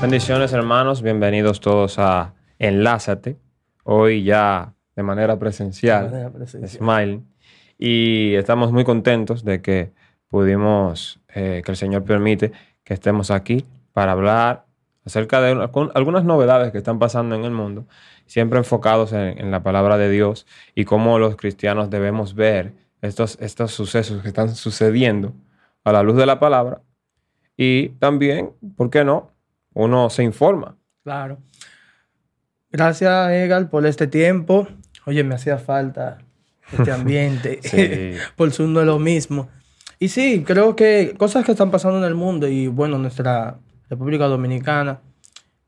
Bendiciones hermanos, bienvenidos todos a Enlázate. Hoy ya de manera presencial, De manera presencial. Smile. Y estamos muy contentos de que pudimos, eh, que el Señor permite que estemos aquí para hablar acerca de algunas novedades que están pasando en el mundo, siempre enfocados en, en la palabra de Dios y cómo los cristianos debemos ver estos, estos sucesos que están sucediendo a la luz de la palabra. Y también, ¿por qué no? Uno se informa. Claro. Gracias, Egal, por este tiempo. Oye, me hacía falta este ambiente. Sí. por Zoom no es lo mismo. Y sí, creo que cosas que están pasando en el mundo y bueno, nuestra República Dominicana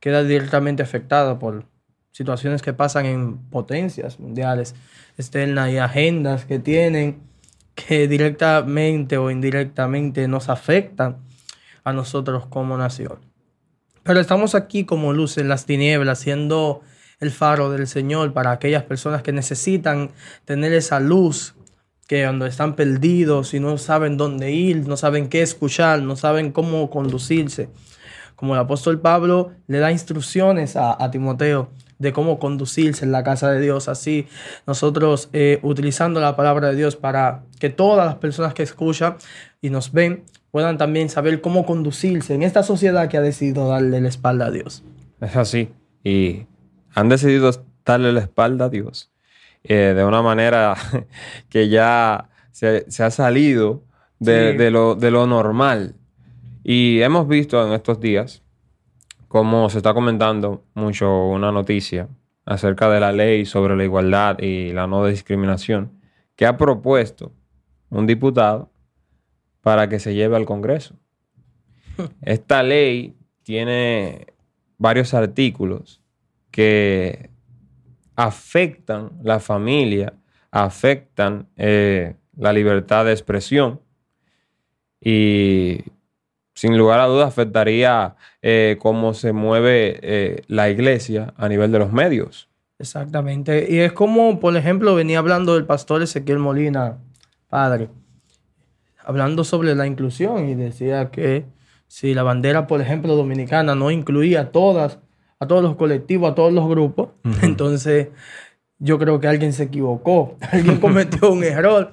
queda directamente afectada por situaciones que pasan en potencias mundiales externas y agendas que tienen que directamente o indirectamente nos afectan a nosotros como nación. Pero estamos aquí como luz en las tinieblas, siendo el faro del Señor para aquellas personas que necesitan tener esa luz, que cuando están perdidos y no saben dónde ir, no saben qué escuchar, no saben cómo conducirse. Como el apóstol Pablo le da instrucciones a, Timoteo de cómo conducirse en la casa de Dios. Así nosotros eh, utilizando la palabra de Dios para que todas las personas que escuchan y nos ven puedan también saber cómo conducirse en esta sociedad que ha decidido darle la espalda a Dios. Es así. Y han decidido darle la espalda a Dios eh, de una manera que ya se, se ha salido de, Sí. de lo, de lo normal. Y hemos visto en estos días cómo se está comentando mucho una noticia acerca de la ley sobre la igualdad y la no discriminación que ha propuesto un diputado para que se lleve al Congreso. Esta ley tiene varios artículos que afectan la familia, afectan eh, la libertad de expresión y sin lugar a dudas afectaría eh, cómo se mueve eh, la iglesia a nivel de los medios. Exactamente. Y es como, por ejemplo, venía hablando el pastor Ezequiel Molina, padre, hablando sobre la inclusión y decía que si la bandera, por ejemplo, dominicana no incluía a todas, a todos los colectivos, a todos los grupos, entonces yo creo que alguien se equivocó, alguien cometió un error.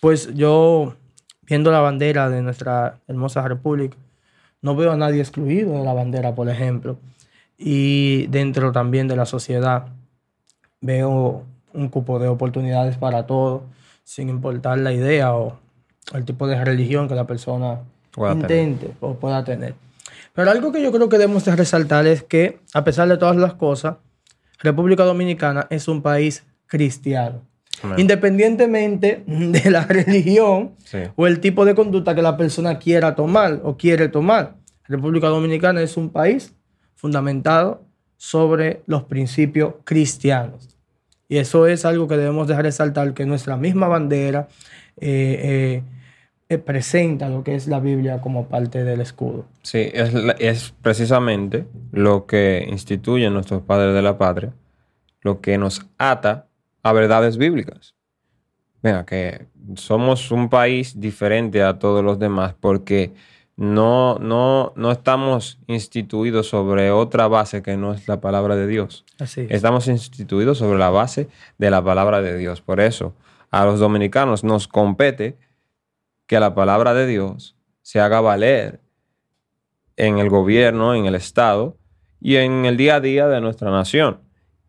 Pues yo, viendo la bandera de nuestra hermosa república, no veo a nadie excluido de la bandera, por ejemplo. Y dentro también de la sociedad veo un cupo de oportunidades para todos, sin importar la idea o el tipo de religión que la persona Pueda tener. intente o pueda tener. Pero algo que yo creo que debemos de resaltar es que, a pesar de todas las cosas, República Dominicana es un país cristiano. Independientemente de la religión Sí. o el tipo de conducta que la persona quiera tomar o quiere tomar. República Dominicana es un país fundamentado sobre los principios cristianos. Y eso es algo que debemos de resaltar, que nuestra misma bandera eh, eh, presenta lo que es la Biblia como parte del escudo. Sí, es, es precisamente lo que instituyen nuestros padres de la patria, lo que nos ata a verdades bíblicas. Venga, que somos un país diferente a todos los demás porque no, no, no estamos instituidos sobre otra base que no es la palabra de Dios. Así es. Estamos instituidos sobre la base de la palabra de Dios. Por eso, a los dominicanos nos compete que la palabra de Dios se haga valer en el gobierno, en el Estado y en el día a día de nuestra nación.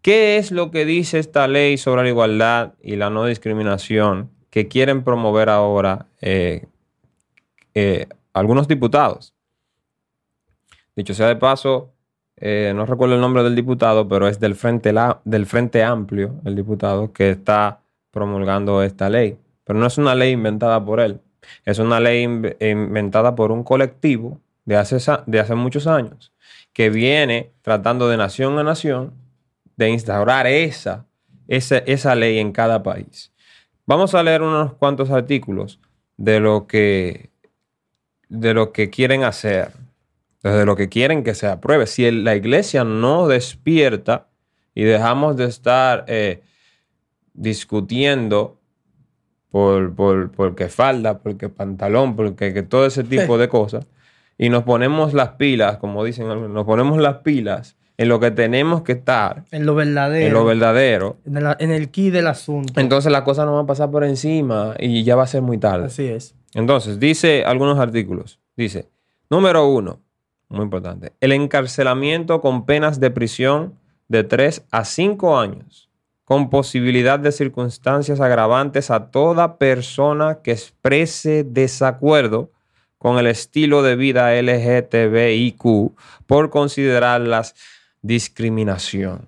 ¿Qué es lo que dice esta ley sobre la igualdad y la no discriminación que quieren promover ahora eh, eh, algunos diputados? Dicho sea de paso, eh, no recuerdo el nombre del diputado, pero es del Frente, del Frente Amplio, el diputado que está promulgando esta ley. Pero no es una ley inventada por él, es una ley inv- inventada por un colectivo de hace, de hace muchos años que viene tratando de nación a nación de instaurar esa, esa, esa ley en cada país. Vamos a leer unos cuantos artículos de lo que, de lo que quieren hacer, desde lo que quieren que se apruebe. Si la iglesia no despierta y dejamos de estar eh, discutiendo por, por, porque falda, porque pantalón, porque que todo ese tipo de cosas, y nos ponemos las pilas, como dicen algunos, nos ponemos las pilas en lo que tenemos que estar, En lo verdadero. en lo verdadero, En el, en el key del asunto. entonces las cosas nos van a pasar por encima y ya va a ser muy tarde. Así es. Entonces, dice algunos artículos. Dice, número uno, muy importante, el encarcelamiento con penas de prisión de 3 a 5 años, con posibilidad de circunstancias agravantes a toda persona que exprese desacuerdo con el estilo de vida LGTBIQ por considerarlas discriminación.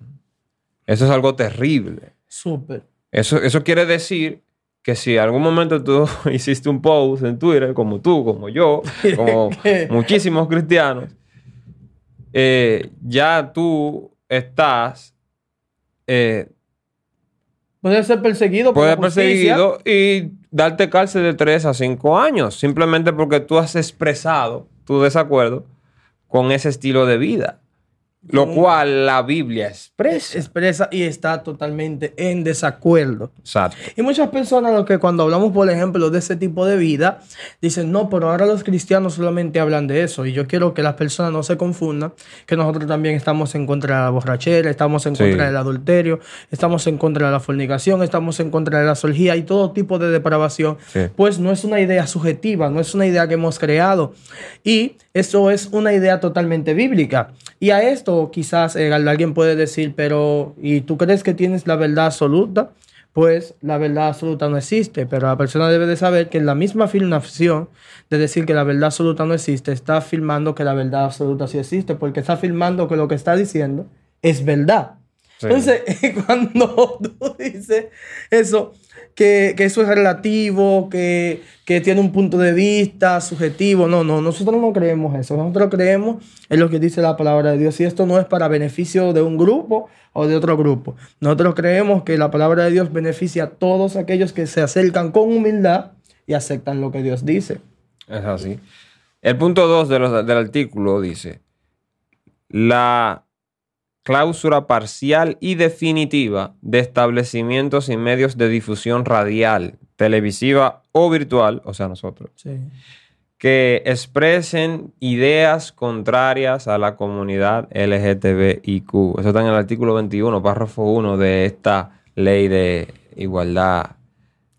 Eso es algo terrible. Súper. Eso, eso quiere decir que si en algún momento tú hiciste un post en Twitter, como tú, como yo, como muchísimos cristianos, eh, ya tú estás, eh, Puedes ser perseguido por la justicia. perseguido y darte cárcel de 3 a 5 años, simplemente porque tú has expresado tu desacuerdo con ese estilo de vida, lo cual la Biblia expresa. Expresa y está totalmente en desacuerdo. Exacto. Y muchas personas lo que cuando hablamos, por ejemplo, de ese tipo de vida, dicen, no, pero ahora los cristianos solamente hablan de eso. Y yo quiero que las personas no se confundan, que nosotros también estamos en contra de la borrachera, estamos en Sí. contra del adulterio, estamos en contra de la fornicación, estamos en contra de la solgía y todo tipo de depravación. Sí. Pues no es una idea subjetiva, no es una idea que hemos creado. Y eso es una idea totalmente bíblica. Y a esto quizás eh, alguien puede decir, pero ¿y tú crees que tienes la verdad absoluta? Pues la verdad absoluta no existe, pero la persona debe de saber que en la misma afirmación de decir que la verdad absoluta no existe, está afirmando que la verdad absoluta sí existe, porque está afirmando que lo que está diciendo es verdad. Sí. Entonces, cuando tú dices eso, que, que eso es relativo, que, que tiene un punto de vista subjetivo, no, no, nosotros no creemos eso. Nosotros creemos en lo que dice la palabra de Dios. Y esto no es para beneficio de un grupo o de otro grupo. Nosotros creemos que la palabra de Dios beneficia a todos aquellos que se acercan con humildad y aceptan lo que Dios dice. Es así. El punto 2 del artículo dice, la cláusula parcial y definitiva de establecimientos y medios de difusión radial, televisiva o virtual, o sea, nosotros, Sí. que expresen ideas contrarias a la comunidad LGTBIQ. Eso está en el artículo 21, párrafo 1 de esta ley de igualdad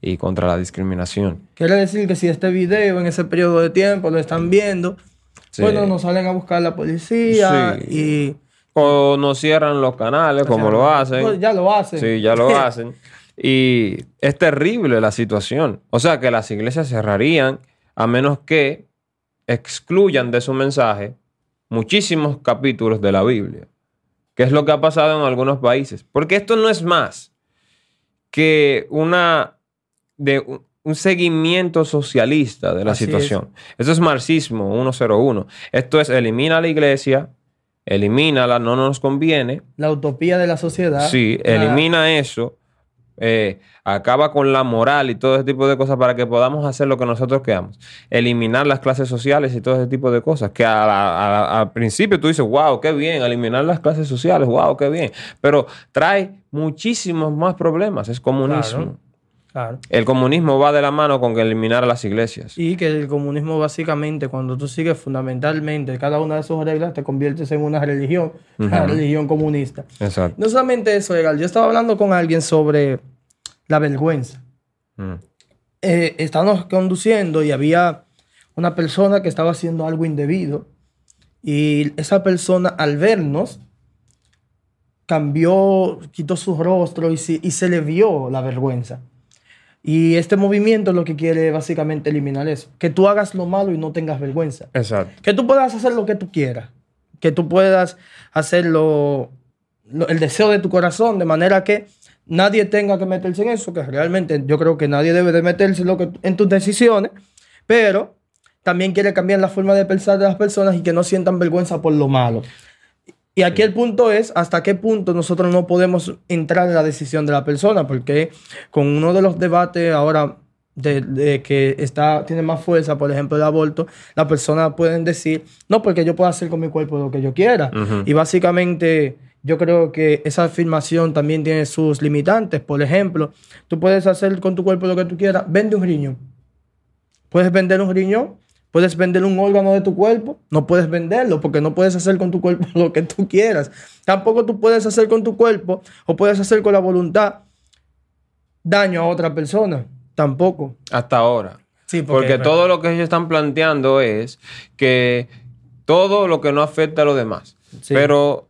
y contra la discriminación. Quiere decir que si este video en ese periodo de tiempo lo están viendo, Sí. bueno, nos salen a buscar la policía Sí. y... O nos cierran los canales, como lo hacen. Pues ya lo hacen. Sí, ya lo hacen. Y es terrible la situación. O sea que las iglesias cerrarían a menos que excluyan de su mensaje muchísimos capítulos de la Biblia. Que es lo que ha pasado en algunos países. Porque esto no es más que una de un- seguimiento socialista de la Así es. situación. Eso es marxismo 101. Esto es elimina la iglesia, elimínala, no nos conviene. La utopía de la sociedad. Sí, La- elimina eso, eh, acaba con la moral y todo ese tipo de cosas para que podamos hacer lo que nosotros queramos. Eliminar las clases sociales y todo ese tipo de cosas. Que a la- a la- al principio tú dices, wow, qué bien, eliminar las clases sociales, wow, qué bien. Pero trae muchísimos más problemas, es comunismo. Claro. Claro. El comunismo va de la mano con eliminar a las iglesias. Y que el comunismo básicamente, cuando tú sigues fundamentalmente cada una de sus reglas, te conviertes en una religión, la religión comunista. Exacto. No solamente eso, legal. Yo estaba hablando con alguien sobre la vergüenza. Eh, estábamos conduciendo y había una persona que estaba haciendo algo indebido. Y esa persona, al vernos, cambió, quitó su rostro y se, y se le vio la vergüenza. Y este movimiento lo que quiere es básicamente eliminar eso. Que tú hagas lo malo y no tengas vergüenza. Exacto. Que tú puedas hacer lo que tú quieras. Que tú puedas hacer lo- lo- el deseo de tu corazón de manera que nadie tenga que meterse en eso. Que realmente yo creo que nadie debe de meterse en, lo que, en tus decisiones. Pero también quiere cambiar la forma de pensar de las personas y que no sientan vergüenza por lo malo. Y aquí el punto es hasta qué punto nosotros no podemos entrar en la decisión de la persona, porque con uno de los debates ahora de, de que está, tiene más fuerza, por ejemplo, el aborto, las personas pueden decir, no, porque yo puedo hacer con mi cuerpo lo que yo quiera. Y básicamente yo creo que esa afirmación también tiene sus limitantes. Por ejemplo, tú puedes hacer con tu cuerpo lo que tú quieras, vende un riñón. Puedes vender un riñón Puedes vender un órgano de tu cuerpo, no puedes venderlo porque no puedes hacer con tu cuerpo lo que tú quieras. Tampoco tú puedes hacer con tu cuerpo o puedes hacer con la voluntad daño a otra persona. Tampoco. Hasta ahora. Sí, porque, todo lo que ellos están planteando es que todo lo que no afecta a los demás. Pero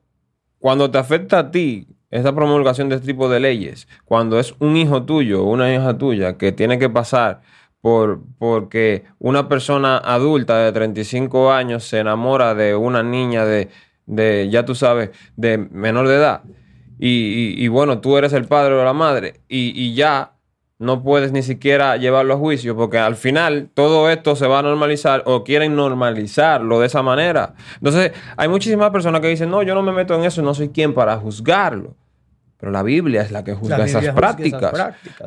cuando te afecta a ti, esa promulgación de este tipo de leyes, cuando es un hijo tuyo o una hija tuya que tiene que pasar por porque una persona adulta de 35 años se enamora de una niña de, de ya tú sabes, de menor de edad. Y, bueno, tú eres el padre o la madre y, y ya no puedes ni siquiera llevarlo a juicio porque al final todo esto se va a normalizar o quieren normalizarlo de esa manera. Entonces, hay muchísimas personas que dicen, no, yo no me meto en eso, no soy quien para juzgarlo. Pero la Biblia es la que juzga esas prácticas.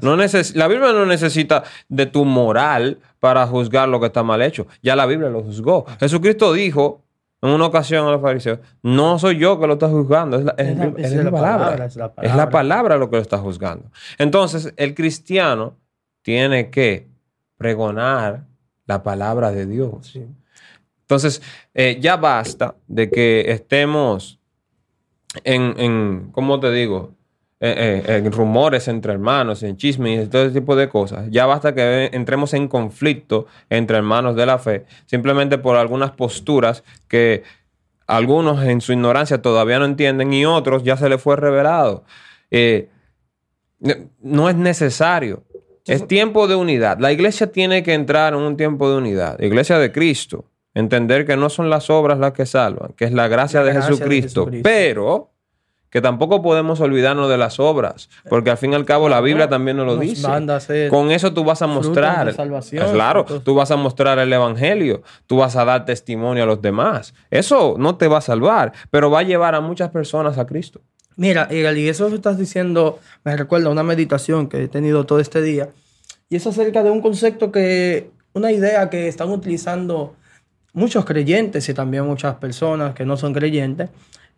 No la Biblia no necesita de tu moral para juzgar lo que está mal hecho. Ya la Biblia lo juzgó. Jesucristo dijo en una ocasión a los fariseos, no soy yo que lo está juzgando, es la, palabra. Es la palabra lo que lo está juzgando. Entonces, el cristiano tiene que pregonar la palabra de Dios. Entonces, eh, ya basta de que estemos en, en, ¿cómo te digo? Eh, eh, en rumores entre hermanos, en chismes y todo ese tipo de cosas. Ya basta que entremos en conflicto entre hermanos de la fe, simplemente por algunas posturas que algunos en su ignorancia todavía no entienden y otros ya se les fue revelado. Eh, no es necesario. Es tiempo de unidad. La iglesia tiene que entrar en un tiempo de unidad. iglesia de Cristo. Entender que no son las obras las que salvan, que es la gracia, de, Jesucristo. de Jesucristo. Pero que tampoco podemos olvidarnos de las obras, porque al fin y al cabo la Biblia también nos lo dice. Con eso tú vas a mostrar, claro, tú vas a mostrar el evangelio, tú vas a dar testimonio a los demás. Eso no te va a salvar, pero va a llevar a muchas personas a Cristo. Mira, y eso que estás diciendo me recuerda una meditación que he tenido todo este día, y es acerca de un concepto que, una idea que están utilizando muchos creyentes y también muchas personas que no son creyentes,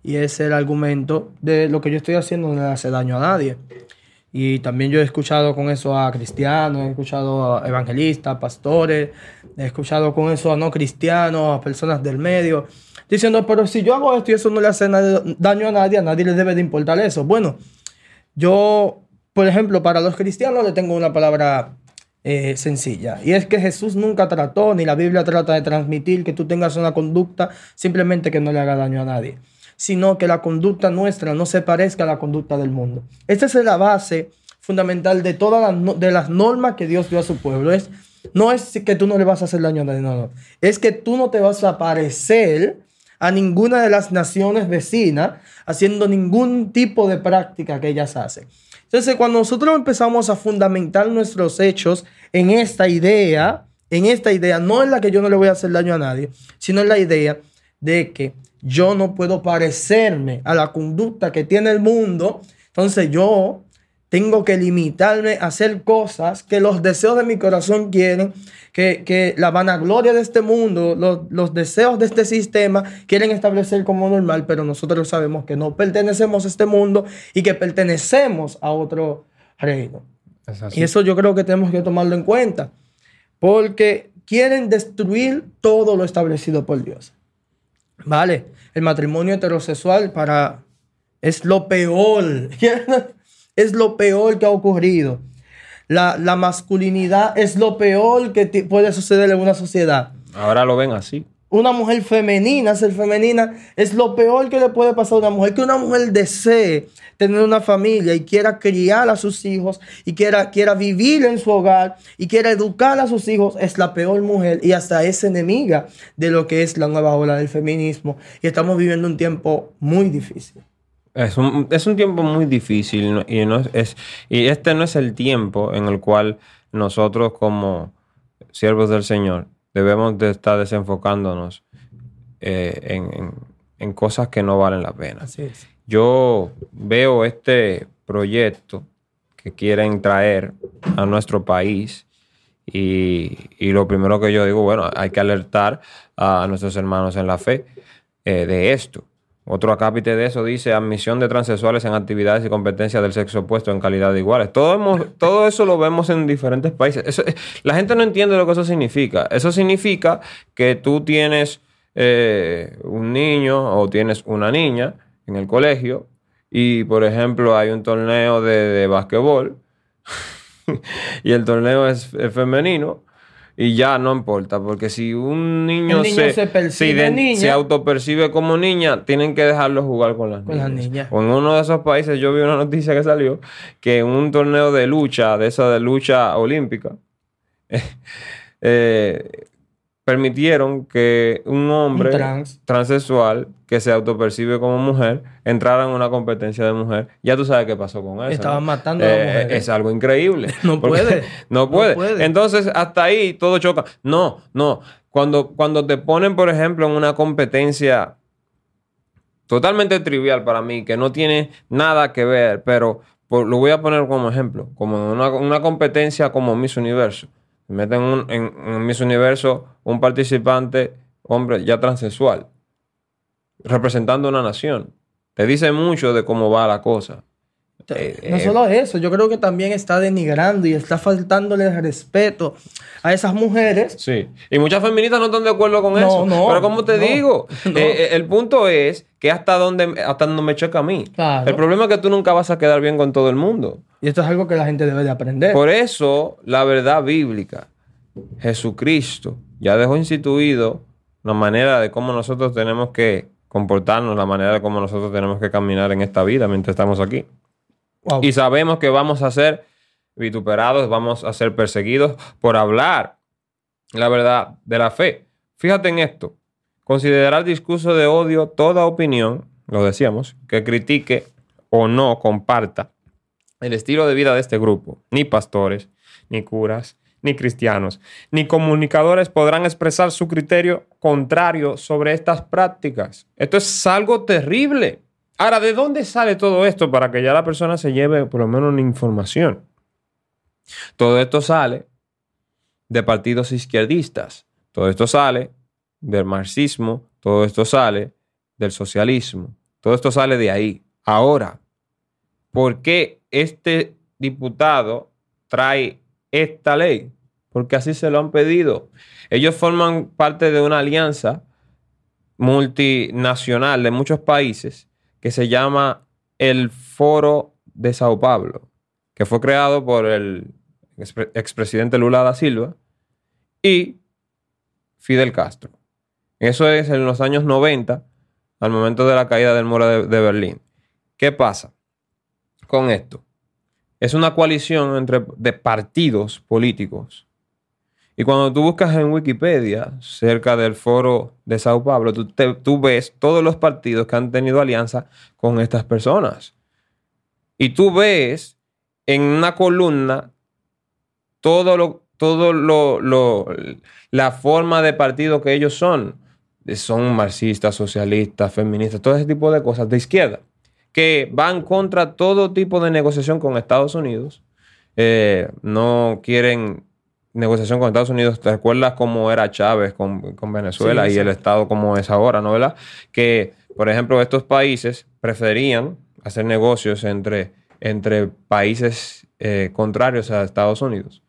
y es el argumento de lo que yo estoy haciendo no le hace daño a nadie. Y también yo he escuchado con eso a cristianos, he escuchado a evangelistas, pastores, he escuchado con eso a no cristianos, a personas del medio, diciendo, pero si yo hago esto y eso no le hace daño a nadie, a nadie le debe de importar eso. Bueno, yo, por ejemplo, para los cristianos le tengo una palabra eh, sencilla. Y es que Jesús nunca trató, ni la Biblia trata de transmitir que tú tengas una conducta simplemente que no le haga daño a nadie sino que la conducta nuestra no se parezca a la conducta del mundo. Esta es la base fundamental de todas las, de las normas que Dios dio a su pueblo. Es, no es que tú no le vas a hacer daño a nadie, no, no. Es que tú no te vas a parecer a ninguna de las naciones vecinas haciendo ningún tipo de práctica que ellas hacen. Entonces, cuando nosotros empezamos a fundamentar nuestros hechos en esta idea, en esta idea, no en la que yo no le voy a hacer daño a nadie, sino en la idea de que yo no puedo parecerme a la conducta que tiene el mundo, entonces yo tengo que limitarme a hacer cosas que los deseos de mi corazón quieren, que, la vanagloria de este mundo, los, los, deseos de este sistema quieren establecer como normal, pero nosotros sabemos que no pertenecemos a este mundo y que pertenecemos a otro reino. Y eso yo creo que tenemos que tomarlo en cuenta, porque quieren destruir todo lo establecido por Dios. Vale, el matrimonio heterosexual para es lo peor, es lo peor que ha ocurrido. La, la masculinidad es lo peor que puede suceder en una sociedad. Ahora lo ven así una mujer femenina, ser femenina, es lo peor que le puede pasar a una mujer. Que una mujer desee tener una familia y quiera criar a sus hijos y quiera, quiera vivir en su hogar y quiera educar a sus hijos, es la peor mujer y hasta es enemiga de lo que es la nueva ola del feminismo. Y estamos viviendo un tiempo muy difícil. Es un, es un tiempo muy difícil y, no es, y este no es el tiempo en el cual nosotros como siervos del Señor debemos de estar desenfocándonos eh, en, cosas que no valen la pena. Yo veo este proyecto que quieren traer a nuestro país y, lo primero que yo digo, bueno, hay que alertar a nuestros hermanos en la fe eh, de esto. Otro acápite de eso dice admisión de transexuales en actividades y competencias del sexo opuesto en calidad de iguales. Todo, hemos- todo eso lo vemos en diferentes países. Eso- la gente no entiende lo que eso significa. Eso significa que tú tienes eh, un niño o tienes una niña en el colegio y, por ejemplo, hay un torneo de, de basquetbol y el torneo es femenino y ya no importa, porque si un niño, se, se percibe ident- niña. se autopercibe como niña, tienen que dejarlo jugar con las Con niñas. las niñas. O en uno de esos países yo vi una noticia que salió que en un torneo de lucha, de esa de lucha olímpica, eh, permitieron que un hombre Un trans. transexual que se autopercibe como mujer entrara en una competencia de mujer. Ya tú sabes qué pasó con eso. Estaban ¿no? matando a las Eh, mujeres. Es algo increíble. No puede. No No puede. Entonces, hasta ahí todo choca. No, no. Cuando, cuando te ponen, por ejemplo, en una competencia totalmente trivial para mí, que no tiene nada que ver, pero por- lo voy a poner como ejemplo, como una, una competencia como Miss Universo. Meten un- en, en Miss Universo un participante, hombre, ya transexual, representando una nación. Te dice mucho de cómo va la cosa. Eh, No eh, solo eso, yo creo que también está denigrando y está faltándole respeto a esas mujeres. Sí. Y muchas feministas no están de acuerdo con No, eso. no, Pero como te no, digo, eh, el punto es que hasta donde, hasta donde me choca a mí. Claro. El problema es que tú nunca vas a quedar bien con todo el mundo. Y esto es algo que la gente debe de aprender. Por eso, la verdad bíblica, Jesucristo ya dejó instituido la manera de cómo nosotros tenemos que comportarnos, la manera de cómo nosotros tenemos que caminar en esta vida mientras estamos aquí. Wow. Y sabemos que vamos a ser vituperados, vamos a ser perseguidos por hablar la verdad de la fe. Fíjate en esto. Considerar discurso de odio toda opinión, lo decíamos, que critique o no comparta el estilo de vida de este grupo. Ni pastores, ni curas, ni cristianos, ni comunicadores podrán expresar su criterio contrario sobre estas prácticas. Esto es algo terrible. Ahora, ¿de dónde sale todo esto para que ya la persona se lleve por lo menos una información? Todo esto sale de partidos izquierdistas. Todo esto sale del marxismo. Todo esto sale del socialismo. Todo esto sale de ahí. Ahora, ¿por qué este diputado trae esta ley? Porque así se lo han pedido. Ellos forman parte de una alianza multinacional de muchos países que se llama el Foro de Sao Paulo, que fue creado por el expre- expresidente Lula da Silva y Fidel Castro. Eso es en los años 90, al momento de la caída del muro de, de Berlín. ¿Qué pasa con esto? Es una coalición entre de partidos políticos. Y cuando tú buscas en Wikipedia, cerca del foro de Sao Paulo, tú, te- tú ves todos los partidos que han tenido alianza con estas personas. Y tú ves en una columna todo lo, todo lo, la forma de partido que ellos son. Son marxistas, socialistas, feministas, todo ese tipo de cosas de izquierda, que van contra todo tipo de negociación con Estados Unidos. Eh, no quieren negociación con Estados Unidos. ¿Te acuerdas cómo era Chávez con, con Venezuela Sí, y el. Estado como es ahora, ¿no? ¿Verdad? Que, por ejemplo, estos países preferían hacer negocios entre, entre países eh, contrarios a Estados Unidos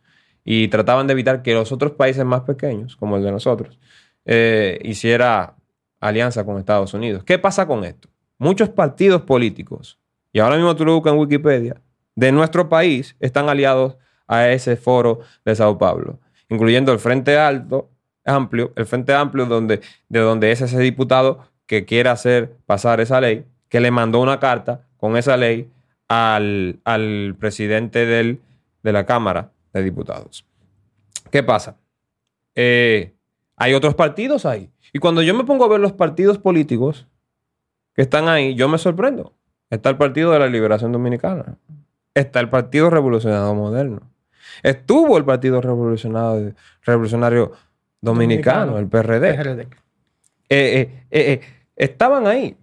y trataban de evitar que los otros países más pequeños, como el de nosotros, eh, hiciera alianza con Estados Unidos. ¿Qué pasa con esto? Muchos partidos políticos, y ahora mismo tú lo buscas en Wikipedia, de nuestro país están aliados a ese foro de Sao Paulo, incluyendo el Frente Alto, Amplio, el Frente Amplio donde, de donde es ese diputado que quiere hacer pasar esa ley, que le mandó una carta con esa ley al, al presidente del, de la Cámara de Diputados. ¿Qué pasa? Eh, hay otros partidos ahí. Y cuando yo me pongo a ver los partidos políticos que están ahí, yo me sorprendo. Está el Partido de la Liberación Dominicana. Está el Partido Revolucionario Moderno. Estuvo el Partido Revolucionario, Revolucionario Dominicano, Dominicano. el PRD. PRD. Eh, eh, eh, estaban ahí.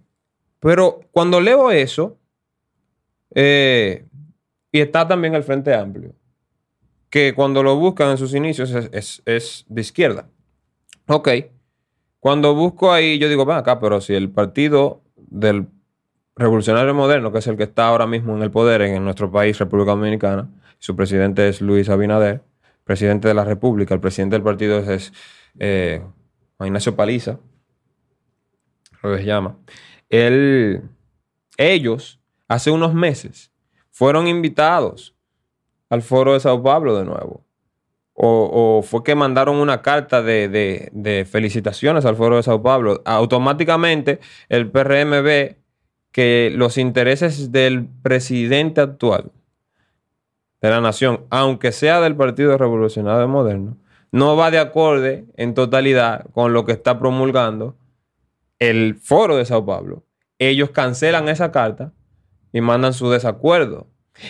Pero cuando leo eso, eh, y está también el Frente Amplio, que cuando lo buscan en sus inicios es, es- es de izquierda. Ok. Cuando busco ahí, yo digo, ven acá, pero si el partido del revolucionario moderno, que es el que está ahora mismo en el poder en nuestro país, República Dominicana. Su presidente es Luis Abinader, presidente de la República. El presidente del partido es, eh, Ignacio Paliza, lo que se llama. Ellos, hace unos meses, fueron invitados al foro de Sao Paulo de nuevo. O, fue que mandaron una carta de, felicitaciones al foro de Sao Paulo. Automáticamente el PRM ve que los intereses del presidente actual de la nación, aunque sea del Partido Revolucionario Moderno, no va de acorde en totalidad con lo que está promulgando el foro de Sao Paulo. Ellos cancelan esa carta y mandan su desacuerdo.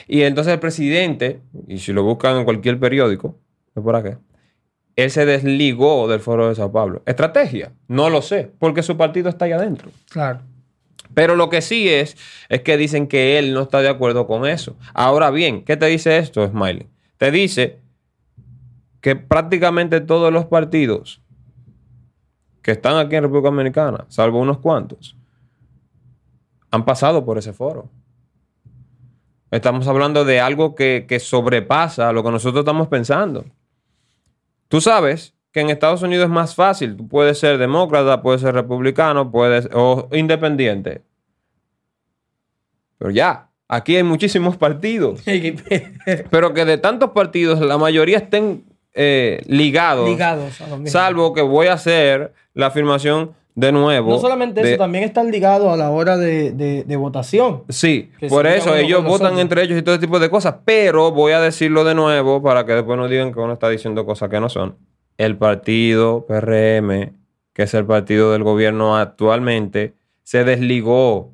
Y entonces el presidente, y si lo buscan en cualquier periódico, es por acá, él se desligó del foro de Sao Paulo. ¿Estrategia? No lo sé, porque su partido está ahí adentro. Claro. Pero lo que sí es, es que dicen que él no está de acuerdo con eso. Ahora bien, ¿qué te dice esto, Smiley? Te dice que prácticamente todos los partidos que están aquí en República Dominicana, salvo unos cuantos, han pasado por ese foro. Estamos hablando de algo que, sobrepasa lo que nosotros estamos pensando. Tú sabes que en Estados Unidos es más fácil. Tú puedes ser demócrata, puedes ser republicano, puedes o independiente. Pero ya, aquí hay muchísimos partidos. pero que de tantos partidos la mayoría estén eh, ligados. Ligados Salvo que voy a hacer la afirmación de nuevo. No solamente eso, también están ligados a la hora de, votación. Sí, por eso ellos votan entre ellos y todo ese tipo de cosas. Pero voy a decirlo de nuevo para que después no digan que uno está diciendo cosas que no son. El partido PRM, que es el partido del gobierno actualmente, se desligó.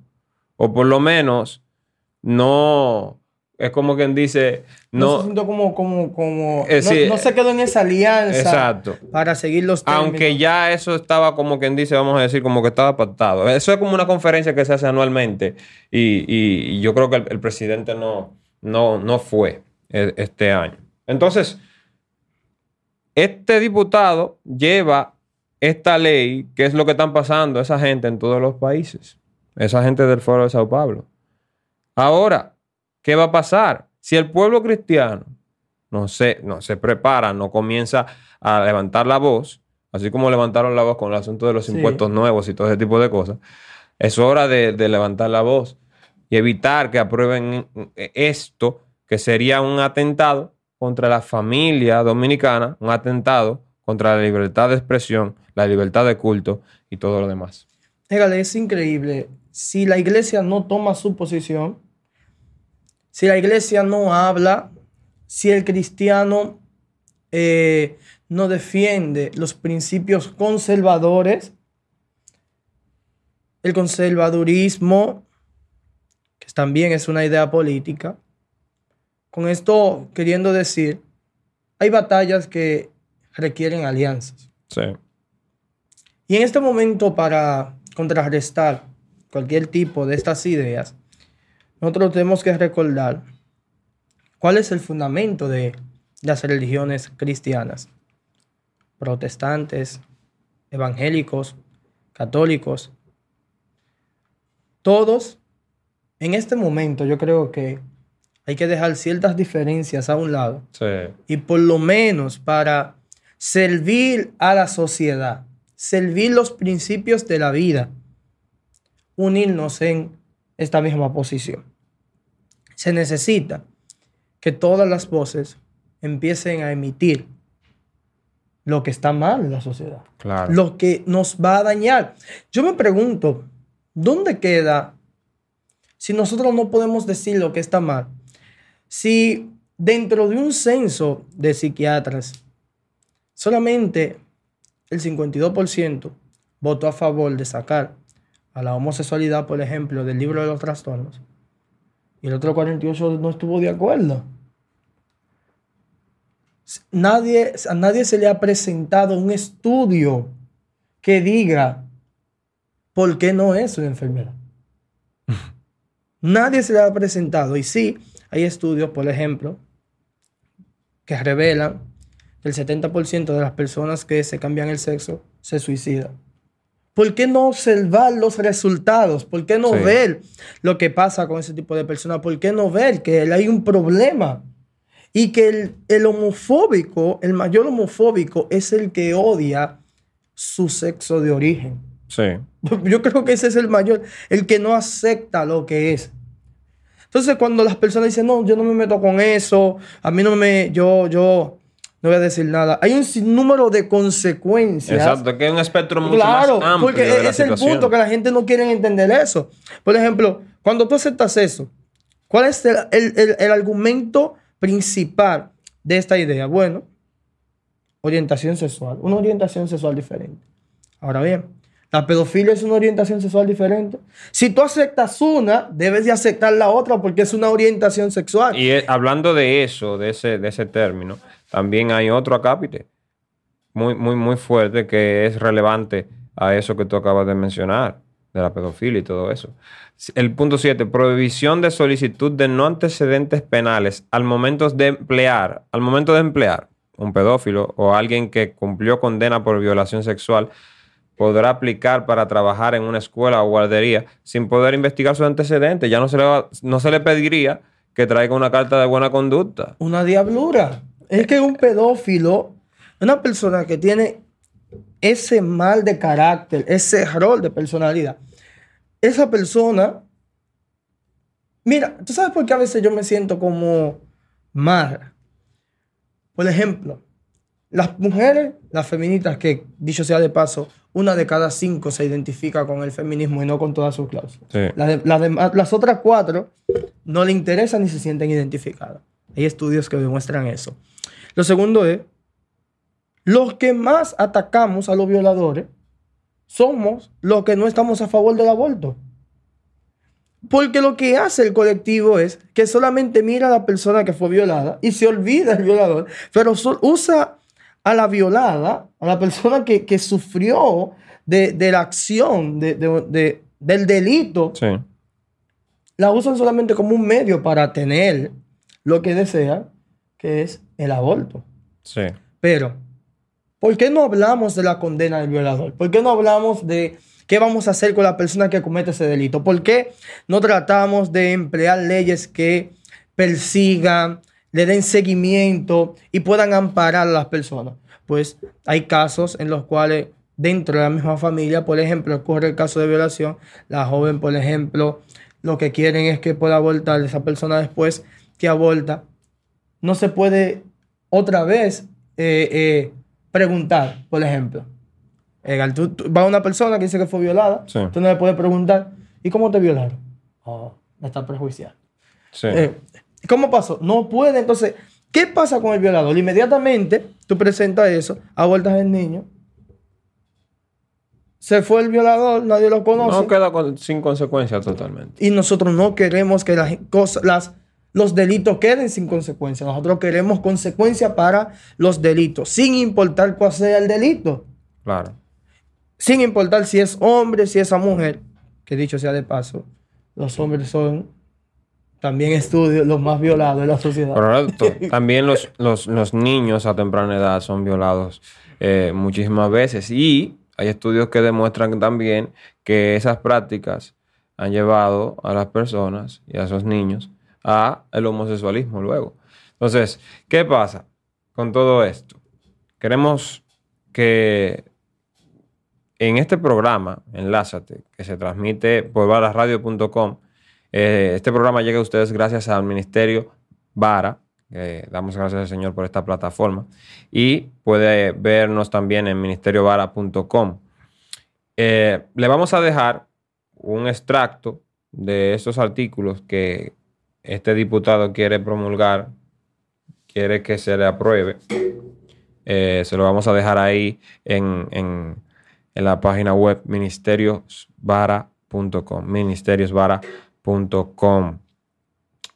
O por lo menos no es como quien dice, no. no como, como, como eh, no, se quedó en esa alianza exacto. para seguir los términos. Aunque ya eso estaba como quien dice, vamos a decir, como que estaba pactado. Eso es como una conferencia que se hace anualmente. Y, yo creo que el, presidente no, no, no fue e, este año. Entonces, este diputado lleva esta ley, que es lo que están pasando esa gente en todos los países. Esa gente del Foro de Sao Paulo. Ahora, ¿Qué va a pasar? Si el pueblo cristiano no se, no se prepara, no comienza a levantar la voz, así como levantaron la voz con el asunto de los impuestos nuevos y todo ese tipo de cosas, es hora de, levantar la voz y evitar que aprueben esto, que sería un atentado contra la familia dominicana, un atentado contra la libertad de expresión, la libertad de culto y todo lo demás. Dígale, es increíble. Si la iglesia no toma su posición, si la iglesia no habla, si el cristiano eh, no defiende los principios conservadores, el conservadurismo, que también es una idea política, con esto queriendo decir, hay batallas que requieren alianzas. Sí. Y en este momento, para contrarrestar cualquier tipo de estas ideas, nosotros tenemos que recordar cuál es el fundamento de las religiones cristianas, protestantes, evangélicos, católicos. Todos, en este momento yo creo que hay que dejar ciertas diferencias a un lado y por lo menos para servir a la sociedad, servir los principios de la vida, unirnos en esta misma posición. Se necesita que todas las voces empiecen a emitir lo que está mal en la sociedad, lo que nos va a dañar. Yo me pregunto, ¿dónde queda si nosotros no podemos decir lo que está mal? Si dentro de un censo de psiquiatras, solamente el 52% votó a favor de sacar a la homosexualidad, por ejemplo, del libro de los trastornos, y el otro 48 no estuvo de acuerdo. Nadie, a nadie se le ha presentado un estudio que diga por qué no es una enfermedad. nadie se le ha presentado. Y sí, hay estudios, por ejemplo, que revelan que el 70% de las personas que se cambian el sexo se suicidan ¿Por qué no observar los resultados? ¿Por qué no Sí. ver lo que pasa con ese tipo de personas? ¿Por qué no ver que hay un problema? Y que el, el homofóbico, el mayor homofóbico, es el que odia su sexo de origen. Sí. Yo creo que ese es el mayor, el que no acepta lo que es. Entonces, cuando las personas dicen, no, yo no me meto con eso, a mí no me, yo, yo no voy a decir nada. Hay un sinnúmero de consecuencias. Exacto, que es un espectro mucho Claro, más amplio porque de la es el punto que la gente no quiere entender eso. Por ejemplo, cuando tú aceptas eso, ¿cuál es el, el- el- el argumento principal de esta idea? Bueno, orientación sexual, una orientación sexual diferente. Ahora bien, la pedofilia es una orientación sexual diferente. Si tú aceptas una, debes de aceptar la otra porque es una orientación sexual. Y eh, hablando de eso, de ese, de ese término, también hay otro acápite muy, muy, muy fuerte que es relevante a eso que tú acabas de mencionar, de la pedofilia y todo eso. El punto 7, prohibición de solicitud de no antecedentes penales al momento de emplear, al momento de emplear un pedófilo o alguien que cumplió condena por violación sexual podrá aplicar para trabajar en una escuela o guardería sin poder investigar sus antecedentes. Ya no se le, va- no se le pediría que traiga una carta de buena conducta. Una diablura. Es que un pedófilo, una persona que tiene ese mal de carácter, ese rol de personalidad, esa persona, mira, ¿tú sabes por qué a veces yo me siento como mal? Por ejemplo, las mujeres, las feministas, que dicho sea de paso, una de cada cinco se identifica con el feminismo y no con todas sus cláusulas. Sí. Las, de- las otras cuatro no le interesan ni se sienten identificadas. Hay estudios que demuestran eso. Lo segundo es, los que más atacamos a los violadores somos los que no estamos a favor del aborto. Porque lo que hace el colectivo es que solamente mira a la persona que fue violada y se olvida el violador, pero usa a la violada, a la persona que, que sufrió de, de la acción, de- de- de- del delito, Sí. la usan solamente como un medio para tener lo que desean, que es el aborto. Sí. Pero, ¿por qué no hablamos de la condena del violador? ¿Por qué no hablamos de qué vamos a hacer con la persona que comete ese delito? ¿Por qué no tratamos de emplear leyes que persigan, le den seguimiento y puedan amparar a las personas? Pues hay casos en los cuales dentro de la misma familia, por ejemplo, ocurre el caso de violación, la joven, por ejemplo, lo que quieren es que pueda abortar esa persona después que aborta, no se puede otra vez eh, eh, preguntar, por ejemplo. Egal, tú- tú- va una persona que dice que fue violada, Sí. tú no le puedes preguntar, ¿y cómo te violaron? Oh, me está prejuiciando. Sí. ¿Cómo pasó? No puede. Entonces, ¿qué pasa con el violador? Inmediatamente tú presentas eso, abortas al niño. Se fue el violador, nadie lo conoce. no queda con- sin consecuencias totalmente. Y nosotros no queremos que las cosas, las, los delitos queden sin consecuencia. Nosotros queremos consecuencia para los delitos, sin importar cuál sea el delito. Claro. Sin importar si es hombre, si es a mujer. Que dicho sea de paso, los hombres son también estudios los más violados de la sociedad. Correcto. También los, los, los niños a temprana edad son violados eh, muchísimas veces. Y hay estudios que demuestran también que esas prácticas han llevado a las personas y a esos niños a el homosexualismo luego. Entonces, ¿qué pasa con todo esto? Queremos que en este programa, Enlázate, que se transmite por varasradio.com, eh, este programa llega a ustedes gracias al Ministerio Vara. damos gracias al Señor por esta plataforma. Y puede vernos también en ministeriovara.com. Eh, le vamos a dejar un extracto de estos artículos que este diputado quiere promulgar, quiere que se le apruebe. Eh, se lo vamos a dejar ahí en, en- en la página web ministeriosvara.com. Ministeriosvara.com.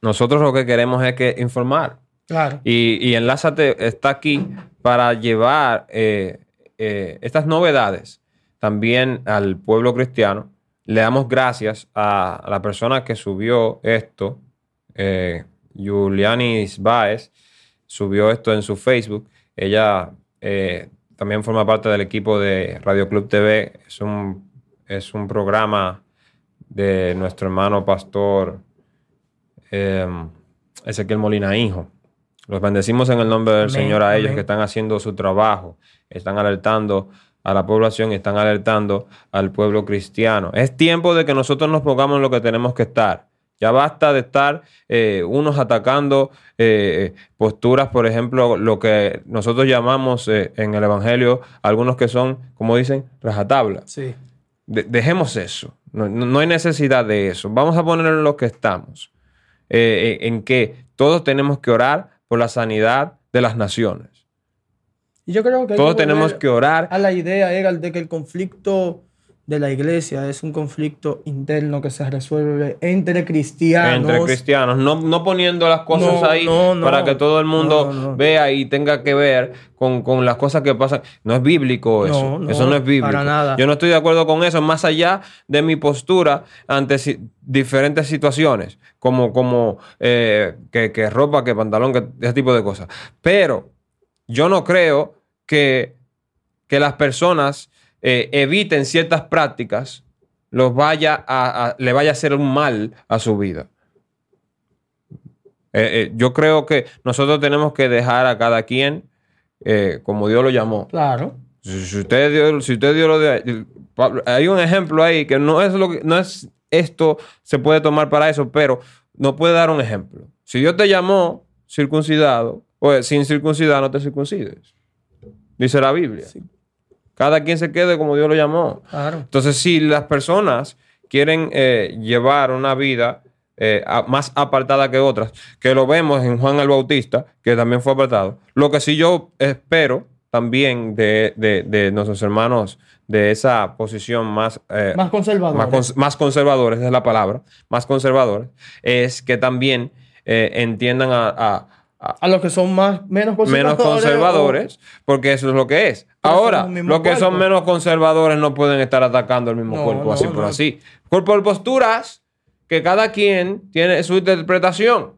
Nosotros lo que queremos es que informar. Claro. Y, y Enlázate está aquí para llevar eh, eh, estas novedades también al pueblo cristiano. Le damos gracias a, la persona que subió esto, eh, Julianis Baez, subió esto en su Facebook. Ella eh, también forma parte del equipo de Radio Club TV, es un es un programa de nuestro hermano pastor eh, Ezequiel Molina Hijo. Los bendecimos en el nombre del Amén, Señor a ellos amén. que están haciendo su trabajo, están alertando a la población, están alertando al pueblo cristiano. Es tiempo de que nosotros nos pongamos en lo que tenemos que estar. Ya basta de estar eh, unos atacando eh, posturas, por ejemplo, lo que nosotros llamamos eh, en el Evangelio, algunos que son, como dicen, rajatabla. Sí. De- dejemos eso. No, no- hay necesidad de eso. Vamos a poner en lo que estamos. Eh, en, en que todos tenemos que orar por la sanidad de las naciones. Y yo creo que Todos tenemos que orar. a la idea, Egal, de que el conflicto de la iglesia es un conflicto interno que se resuelve entre cristianos. Entre cristianos, no, no poniendo las cosas No, ahí no, para que todo el mundo vea y tenga que ver con, con las cosas que pasan. No es bíblico eso. Eso no es bíblico. para nada. Yo no estoy de acuerdo con eso, más allá de mi postura ante si- diferentes situaciones, como, como eh, que, que ropa, que pantalón, que ese tipo de cosas. Pero yo no creo que, que las personas eh, eviten ciertas prácticas, los vaya a, a- le vaya a hacer un mal a su vida. Eh, eh, yo creo que nosotros tenemos que dejar a cada quien como Dios lo llamó. Claro. Si, si usted dio, si usted dio lo de Pablo, hay un ejemplo ahí que no es lo que no es esto se puede tomar para eso, pero no puede dar un ejemplo. Si Dios te llamó circuncidado, pues sin circuncidar no te circuncides. Dice la Biblia. Sí. Cada quien se quede como Dios lo llamó. Claro. Entonces, si las personas quieren eh, llevar una vida eh, a- más apartada que otras, que lo vemos en Juan el Bautista, que también fue apartado, lo que sí yo espero también de, de- de nuestros hermanos de esa posición más, eh, Más conservador. más, cons- más conservadores, es la palabra, más conservadores, es que también eh, entiendan a- a- a, a los que son más menos conservadores. menos conservadores, porque eso es lo que es. Pero Ahora, los que son menos conservadores no pueden estar atacando el mismo No, cuerpo, no, así por así. Por, por posturas que cada quien tiene su interpretación.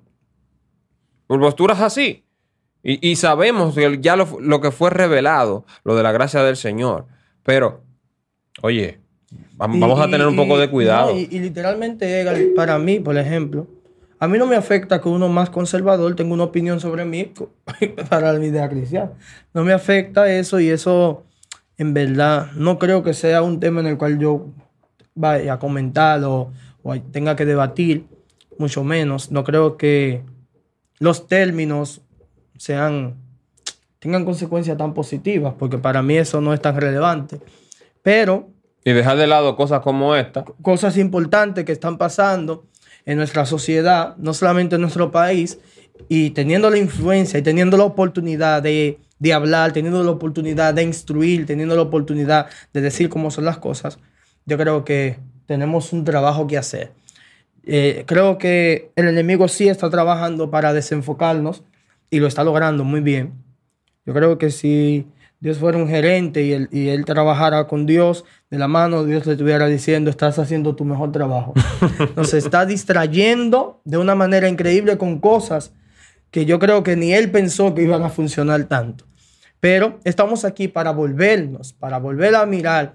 Por posturas así. Y, y sabemos que ya lo, lo que fue revelado, lo de la gracia del Señor. Pero, oye, vam- Y- vamos a tener un poco de cuidado. y, y literalmente, para mí, por ejemplo, a mí no me afecta que uno más conservador tenga una opinión sobre mí para mi idea cristiana. No me afecta eso y eso, en verdad, no creo que sea un tema en el cual yo vaya a comentar o, o tenga que debatir, mucho menos. No creo que los términos sean tengan consecuencias tan positivas, porque para mí eso no es tan relevante. Pero Y dejar de lado cosas como esta. cosas importantes que están pasando en nuestra sociedad, no solamente en nuestro país, y teniendo la influencia y teniendo la oportunidad de, de hablar, teniendo la oportunidad de instruir, teniendo la oportunidad de decir cómo son las cosas, yo creo que tenemos un trabajo que hacer. Eh, creo que el enemigo sí está trabajando para desenfocarnos y lo está logrando muy bien. Yo creo que si Dios fuera un gerente y él, y él trabajara con Dios de la mano, Dios le estuviera diciendo, estás haciendo tu mejor trabajo. Nos está distrayendo de una manera increíble con cosas que yo creo que ni él pensó que iban a funcionar tanto. Pero estamos aquí para volvernos, para volver a mirar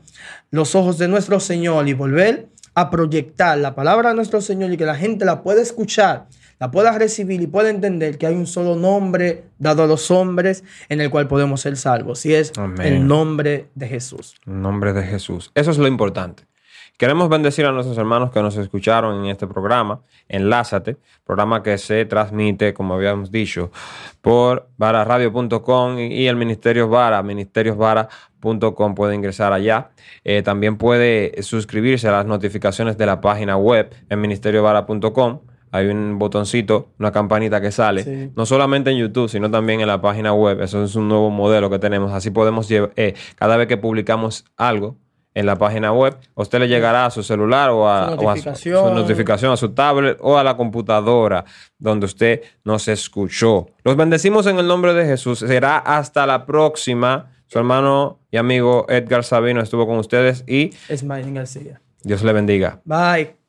los ojos de nuestro Señor y volver a proyectar la palabra de nuestro Señor y que la gente la pueda escuchar, la pueda recibir y pueda entender que hay un solo nombre dado a los hombres en el cual podemos ser salvos y es Amén. el nombre de Jesús. En nombre de Jesús. Eso es lo importante. Queremos bendecir a nuestros hermanos que nos escucharon en este programa, Enlázate, programa que se transmite, como habíamos dicho, por vararadio.com y el Ministerio Vara, ministeriosvara.com, puede ingresar allá. Eh, también puede suscribirse a las notificaciones de la página web en ministeriosvara.com. Hay un botoncito, una campanita que sale, Sí. no solamente en YouTube, sino también en la página web. Eso es un nuevo modelo que tenemos. Así podemos llevar, eh, cada vez que publicamos algo en la página web, a usted le llegará a su celular o a, Su o a su, notificación. su notificación, a su tablet o a la computadora donde usted nos escuchó. Los bendecimos en el nombre de Jesús. Será hasta la próxima. Su hermano y amigo Edgar Sabino estuvo con ustedes y Smiling García. Dios le bendiga. Bye.